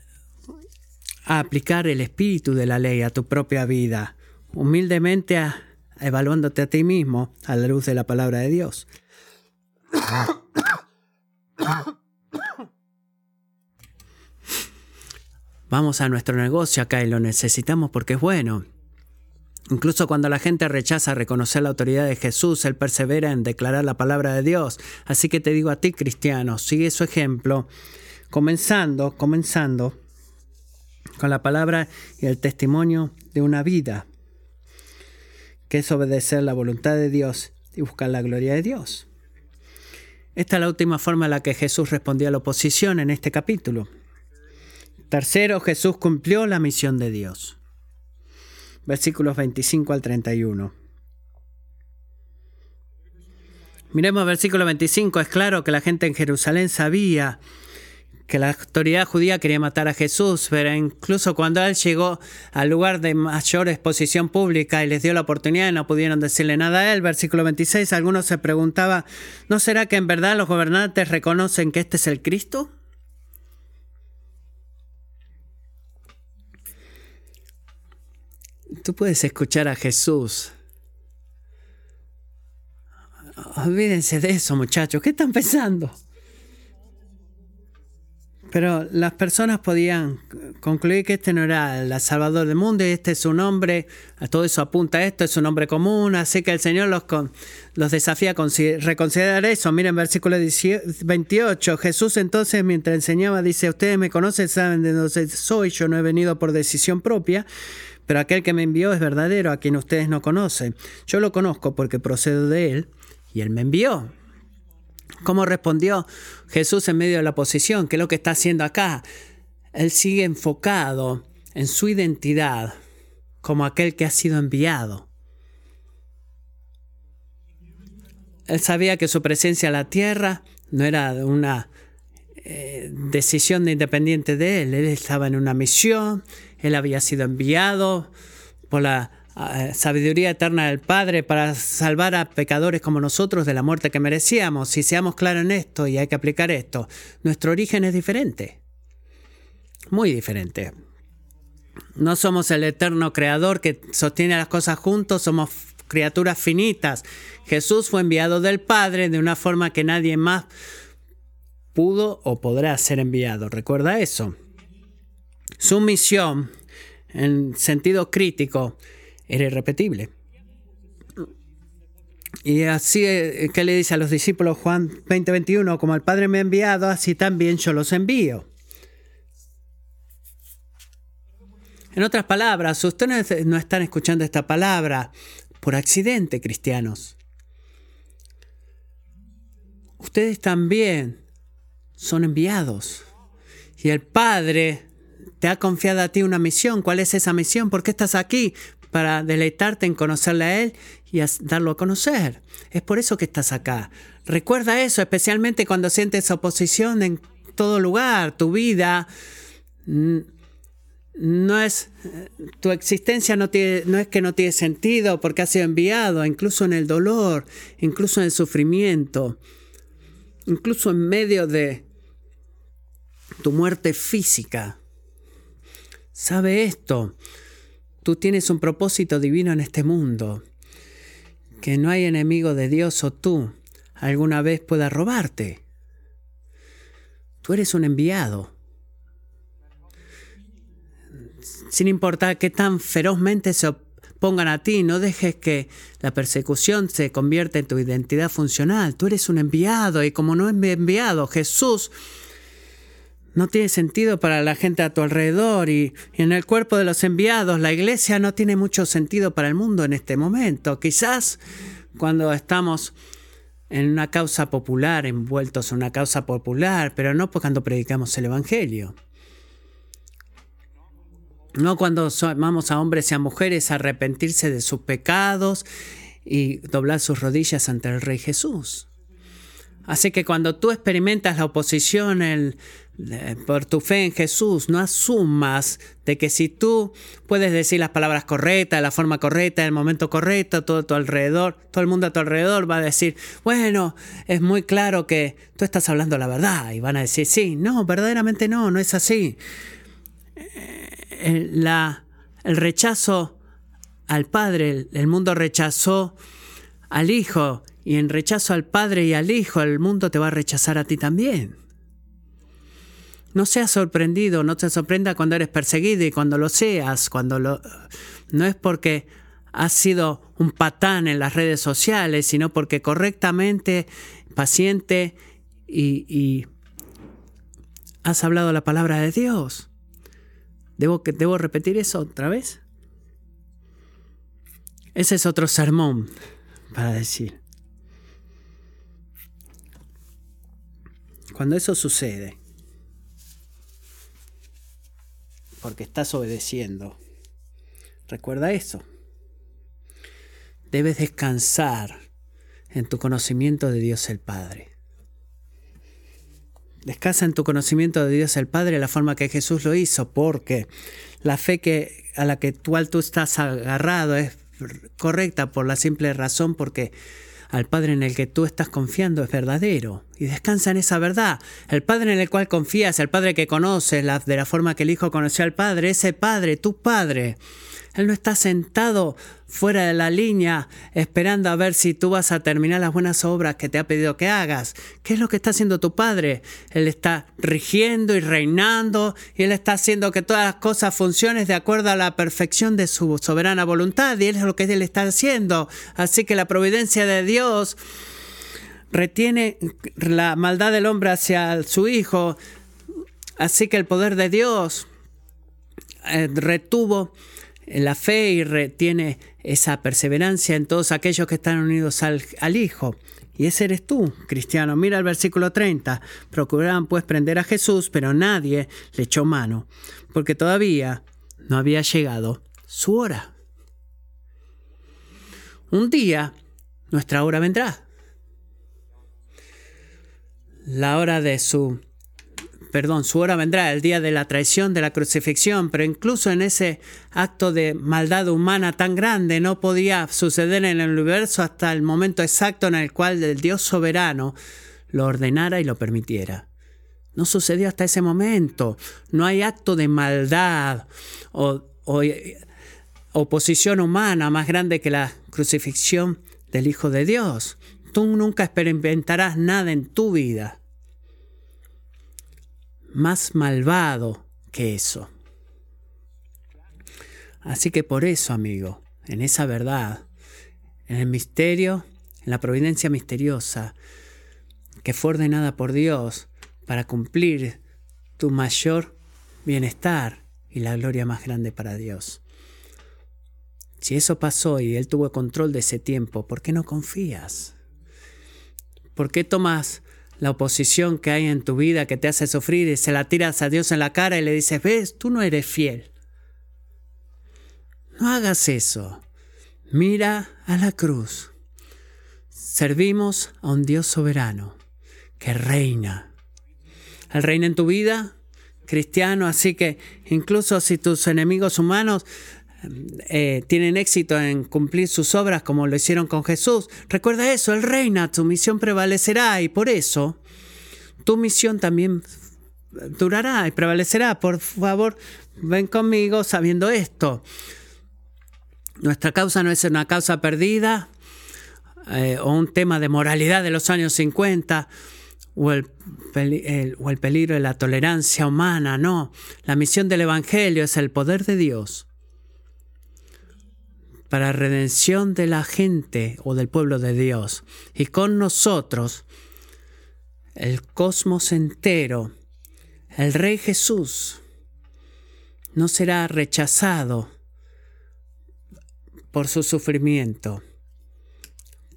a aplicar el espíritu de la ley a tu propia vida, humildemente a, evaluándote a ti mismo a la luz de la palabra de Dios. Vamos a nuestro negocio acá y lo necesitamos porque es bueno. Incluso cuando la gente rechaza reconocer la autoridad de Jesús, Él persevera en declarar la palabra de Dios. Así que te digo a ti, cristiano, sigue su ejemplo, comenzando, comenzando con la palabra y el testimonio de una vida, que es obedecer la voluntad de Dios y buscar la gloria de Dios. Esta es la última forma en la que Jesús respondió a la oposición en este capítulo. Tercero, Jesús cumplió la misión de Dios versículos 25 al 31. Miremos versículo 25, es claro que la gente en Jerusalén sabía que la autoridad judía quería matar a Jesús, pero incluso cuando él llegó al lugar de mayor exposición pública y les dio la oportunidad no pudieron decirle nada a él, versículo 26, algunos se preguntaban, ¿no será que en verdad los gobernantes reconocen que este es el Cristo? Tú puedes escuchar a Jesús. Olvídense de eso, muchachos. ¿Qué están pensando? Pero las personas podían concluir que este no era el Salvador del mundo y este es un hombre, a todo eso apunta a esto, es un hombre común, así que el Señor los, los desafía a reconsiderar eso. Miren versículo 28, Jesús entonces mientras enseñaba dice, ustedes me conocen, saben de dónde soy, yo no he venido por decisión propia, pero aquel que me envió es verdadero, a quien ustedes no conocen. Yo lo conozco porque procedo de él y él me envió. ¿Cómo respondió Jesús en medio de la oposición? ¿Qué es lo que está haciendo acá? Él sigue enfocado en su identidad como aquel que ha sido enviado. Él sabía que su presencia en la tierra no era una eh, decisión independiente de él. Él estaba en una misión, él había sido enviado por la sabiduría eterna del Padre para salvar a pecadores como nosotros de la muerte que merecíamos. Si seamos claros en esto y hay que aplicar esto, nuestro origen es diferente. Muy diferente. No somos el eterno creador que sostiene las cosas juntos, somos criaturas finitas. Jesús fue enviado del Padre de una forma que nadie más pudo o podrá ser enviado. Recuerda eso. Su misión, en sentido crítico, era irrepetible. Y así eh, que le dice a los discípulos Juan 20:21, como el Padre me ha enviado, así también yo los envío. En otras palabras, ustedes no están escuchando esta palabra por accidente, cristianos. Ustedes también son enviados. Y el Padre te ha confiado a ti una misión. ¿Cuál es esa misión? ¿Por qué estás aquí? Para deleitarte en conocerle a Él y darlo a conocer. Es por eso que estás acá. Recuerda eso, especialmente cuando sientes oposición en todo lugar. Tu vida no es tu existencia no, tiene, no es que no tiene sentido porque has sido enviado, incluso en el dolor, incluso en el sufrimiento, incluso en medio de tu muerte física. Sabe esto, tú tienes un propósito divino en este mundo, que no hay enemigo de Dios o tú alguna vez pueda robarte. Tú eres un enviado. Sin importar qué tan ferozmente se pongan a ti, no dejes que la persecución se convierta en tu identidad funcional. Tú eres un enviado y como no es enviado, Jesús no tiene sentido para la gente a tu alrededor y, en el cuerpo de los enviados la iglesia no tiene mucho sentido para el mundo en este momento. Quizás cuando estamos en una causa popular, envueltos en una causa popular, pero no cuando predicamos el Evangelio. No cuando llamamos a hombres y a mujeres a arrepentirse de sus pecados y doblar sus rodillas ante el Rey Jesús. Así que cuando tú experimentas la oposición el, por tu fe en Jesús, no asumas de que si tú puedes decir las palabras correctas, la forma correcta, en el momento correcto, todo tu alrededor, todo el mundo a tu alrededor va a decir, bueno, es muy claro que tú estás hablando la verdad. Y van a decir, sí, no, verdaderamente no, no es así. la, el rechazo al Padre, el mundo rechazó al Hijo, y en rechazo al Padre y al Hijo, el mundo te va a rechazar a ti también. No seas sorprendido, no te sorprenda cuando eres perseguido y cuando lo seas, cuando. No es porque has sido un patán en las redes sociales, sino porque correctamente, paciente y, y has hablado la palabra de Dios. ¿Debo, ¿Debo repetir eso otra vez? Ese es otro sermón para decir. Cuando eso sucede, porque estás obedeciendo, recuerda eso. Debes descansar en tu conocimiento de Dios el Padre. Descansa en tu conocimiento de Dios el Padre la forma que Jesús lo hizo, porque la fe que, a la que tú, tú estás agarrado es correcta por la simple razón porque al Padre en el que tú estás confiando es verdadero. Y descansa en esa verdad. El Padre en el cual confías, el Padre que conoces, de la forma que el Hijo conoció al Padre, ese Padre, tu Padre, él no está sentado fuera de la línea esperando a ver si tú vas a terminar las buenas obras que te ha pedido que hagas. ¿Qué es lo que está haciendo tu Padre? Él está rigiendo y reinando y Él está haciendo que todas las cosas funcionen de acuerdo a la perfección de su soberana voluntad y Él es lo que Él está haciendo. Así que la providencia de Dios retiene la maldad del hombre hacia su Hijo. Así que el poder de Dios eh, retuvo la fe y retiene esa perseverancia en todos aquellos que están unidos al, Hijo. Y ese eres tú, cristiano. Mira el versículo 30. Procuraban pues prender a Jesús, pero nadie le echó mano, porque todavía no había llegado su hora. Un día nuestra hora vendrá. La hora de su perdón, su hora vendrá, el día de la traición, de la crucifixión, pero incluso en ese acto de maldad humana tan grande no podía suceder en el universo hasta el momento exacto en el cual el Dios soberano lo ordenara y lo permitiera. No sucedió hasta ese momento. No hay acto de maldad o, oposición humana más grande que la crucifixión del Hijo de Dios. Tú nunca experimentarás nada en tu vida más malvado que eso. Así que por eso, amigo, en esa verdad, en el misterio, en la providencia misteriosa, que fue ordenada por Dios para cumplir tu mayor bienestar y la gloria más grande para Dios. Si eso pasó y Él tuvo control de ese tiempo, ¿por qué no confías? ¿Por qué tomas la oposición que hay en tu vida que te hace sufrir y se la tiras a Dios en la cara y le dices, ves, tú no eres fiel. No hagas eso. Mira a la cruz. Servimos a un Dios soberano que reina. Él reina en tu vida, cristiano, así que incluso si tus enemigos humanos eh, tienen éxito en cumplir sus obras como lo hicieron con Jesús, recuerda eso, Él reina, tu misión prevalecerá y por eso tu misión también durará y prevalecerá. Por favor, ven conmigo sabiendo esto. Nuestra causa no es una causa perdida eh, o un tema de moralidad de los años 50 o el, o el peligro de la tolerancia humana, no. La misión del Evangelio es el poder de Dios para redención de la gente o del pueblo de Dios. Y con nosotros, el cosmos entero, el Rey Jesús, no será rechazado por su sufrimiento.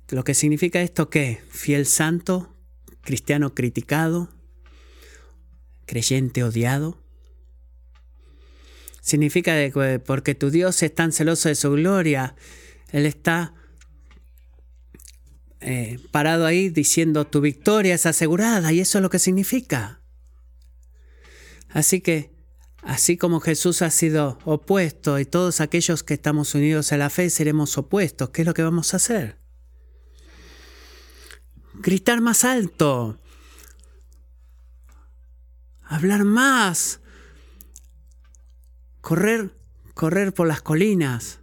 Lo que significa esto que fiel santo, cristiano criticado, creyente odiado, Significa que porque tu Dios es tan celoso de su gloria, Él está eh, parado ahí diciendo tu victoria es asegurada y eso es lo que significa. Así que, así como Jesús ha sido opuesto y todos aquellos que estamos unidos a la fe seremos opuestos, ¿qué es lo que vamos a hacer? Gritar más alto, hablar más, correr, correr por las colinas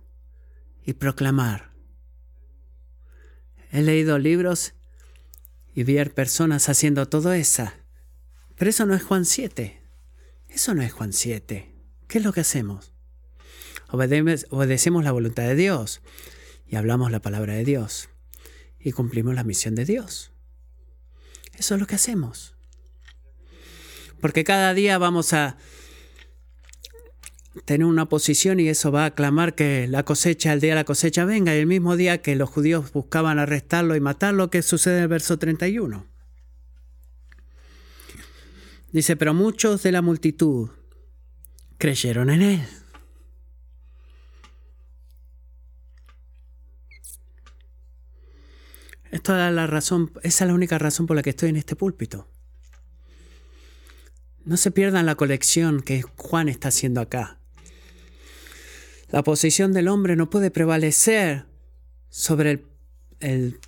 y proclamar. He leído libros y vi personas haciendo todo eso. Pero eso no es Juan 7. Eso no es Juan 7. ¿Qué es lo que hacemos? obedecemos la voluntad de Dios y hablamos la palabra de Dios y cumplimos la misión de Dios. Eso es lo que hacemos. Porque cada día vamos a tener una posición y eso va a clamar que la cosecha, el día de la cosecha venga. Y el mismo día que los judíos buscaban arrestarlo y matarlo, ¿qué sucede en el verso 31? Dice, pero muchos de la multitud creyeron en él. Esta es la razón, esa es la única razón por la que estoy en este púlpito. No se pierdan la colección que Juan está haciendo acá. La posición del hombre no puede prevalecer sobre el, el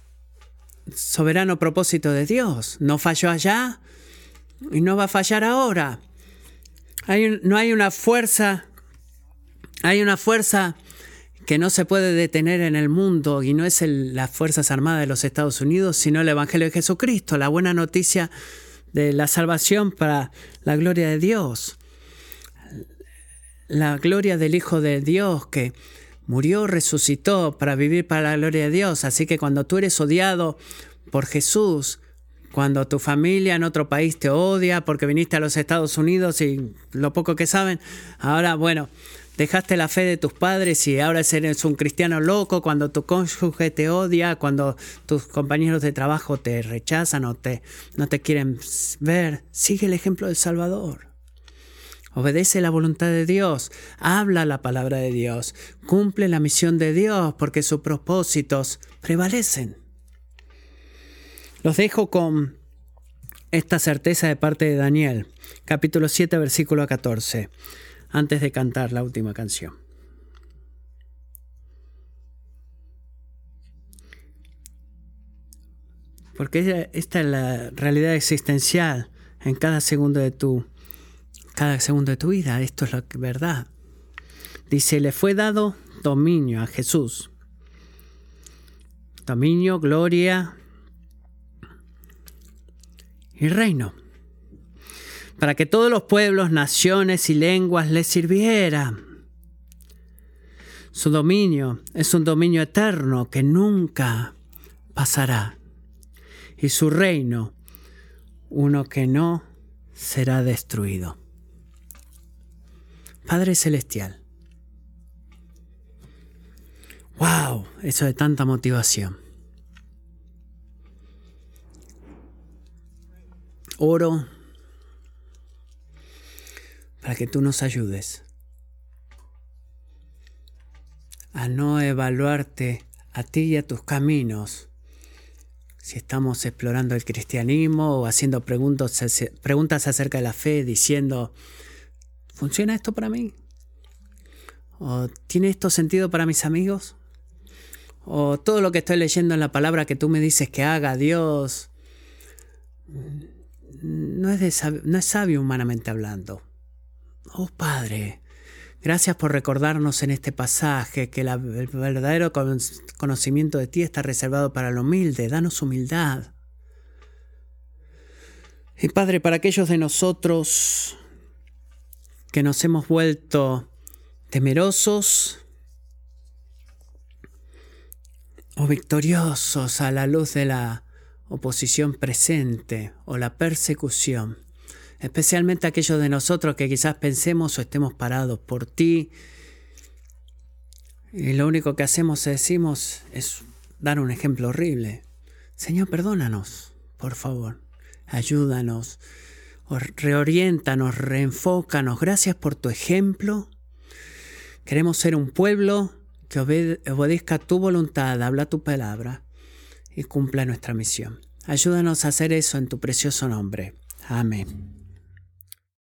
soberano propósito de Dios. No falló allá y no va a fallar ahora. Hay no hay una fuerza, hay una fuerza que no se puede detener en el mundo y no es las Fuerzas Armadas de los Estados Unidos, sino el Evangelio de Jesucristo, la buena noticia de la salvación para la gloria de Dios. La gloria del Hijo de Dios que murió, resucitó para vivir para la gloria de Dios. Así que cuando tú eres odiado por Jesús, cuando tu familia en otro país te odia porque viniste a los Estados Unidos y lo poco que saben, ahora bueno, dejaste la fe de tus padres y ahora eres un cristiano loco, cuando tu cónyuge te odia, cuando tus compañeros de trabajo te rechazan o te, no te quieren ver, sigue el ejemplo del Salvador. Obedece la voluntad de Dios, habla la palabra de Dios, cumple la misión de Dios porque sus propósitos prevalecen. Los dejo con esta certeza de parte de Daniel, capítulo 7, versículo 14 antes de cantar la última canción. Porque esta es la realidad existencial en cada segundo de tu, cada segundo de tu vida. Esto es la verdad. Dice, le fue dado dominio a Jesús. Dominio, gloria y reino para que todos los pueblos, naciones y lenguas le sirvieran. Su dominio es un dominio eterno que nunca pasará. Y su reino, uno que no será destruido. Padre Celestial. ¡Wow! Eso de tanta motivación. Oro para que tú nos ayudes a no evaluarte a ti y a tus caminos si estamos explorando el cristianismo o haciendo preguntas, preguntas acerca de la fe diciendo, ¿funciona esto para mí? ¿O tiene esto sentido para mis amigos? ¿O todo lo que estoy leyendo en la palabra que tú me dices que haga Dios no es, no es sabio humanamente hablando? Oh Padre, gracias por recordarnos en este pasaje que el verdadero conocimiento de ti está reservado para lo humilde. Danos humildad. Y Padre, para aquellos de nosotros que nos hemos vuelto temerosos o victoriosos a la luz de la oposición presente o la persecución, especialmente aquellos de nosotros que quizás pensemos o estemos parados por ti. Y lo único que hacemos, decimos, es dar un ejemplo horrible. Señor, perdónanos, por favor. Ayúdanos, reoriéntanos, reenfócanos. Gracias por tu ejemplo. Queremos ser un pueblo que obedezca tu voluntad, habla tu palabra y cumpla nuestra misión. Ayúdanos a hacer eso en tu precioso nombre. Amén.